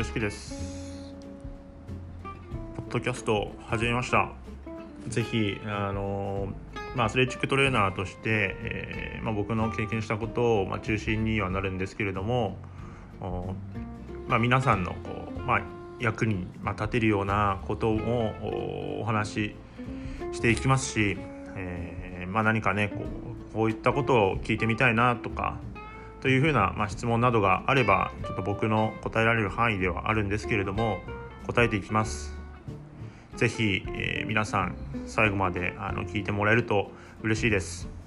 よしきです。ポッドキャスト始めました。ぜひあのまあ、アスレチックトレーナーとして、えーまあ、僕の経験したことを、まあ、中心にはなるんですけれどもまあ、皆さんのこう、まあ、役に、まあ、立てるようなことをお話ししていきますし、えーまあ、何かねこうこういったことを聞いてみたいなとかというふうな、まあ、質問などがあればちょっと僕の答えられる範囲ではあるんですけれども答えていきます。ぜひ、えー、皆さん最後まであの聞いてもらえると嬉しいです。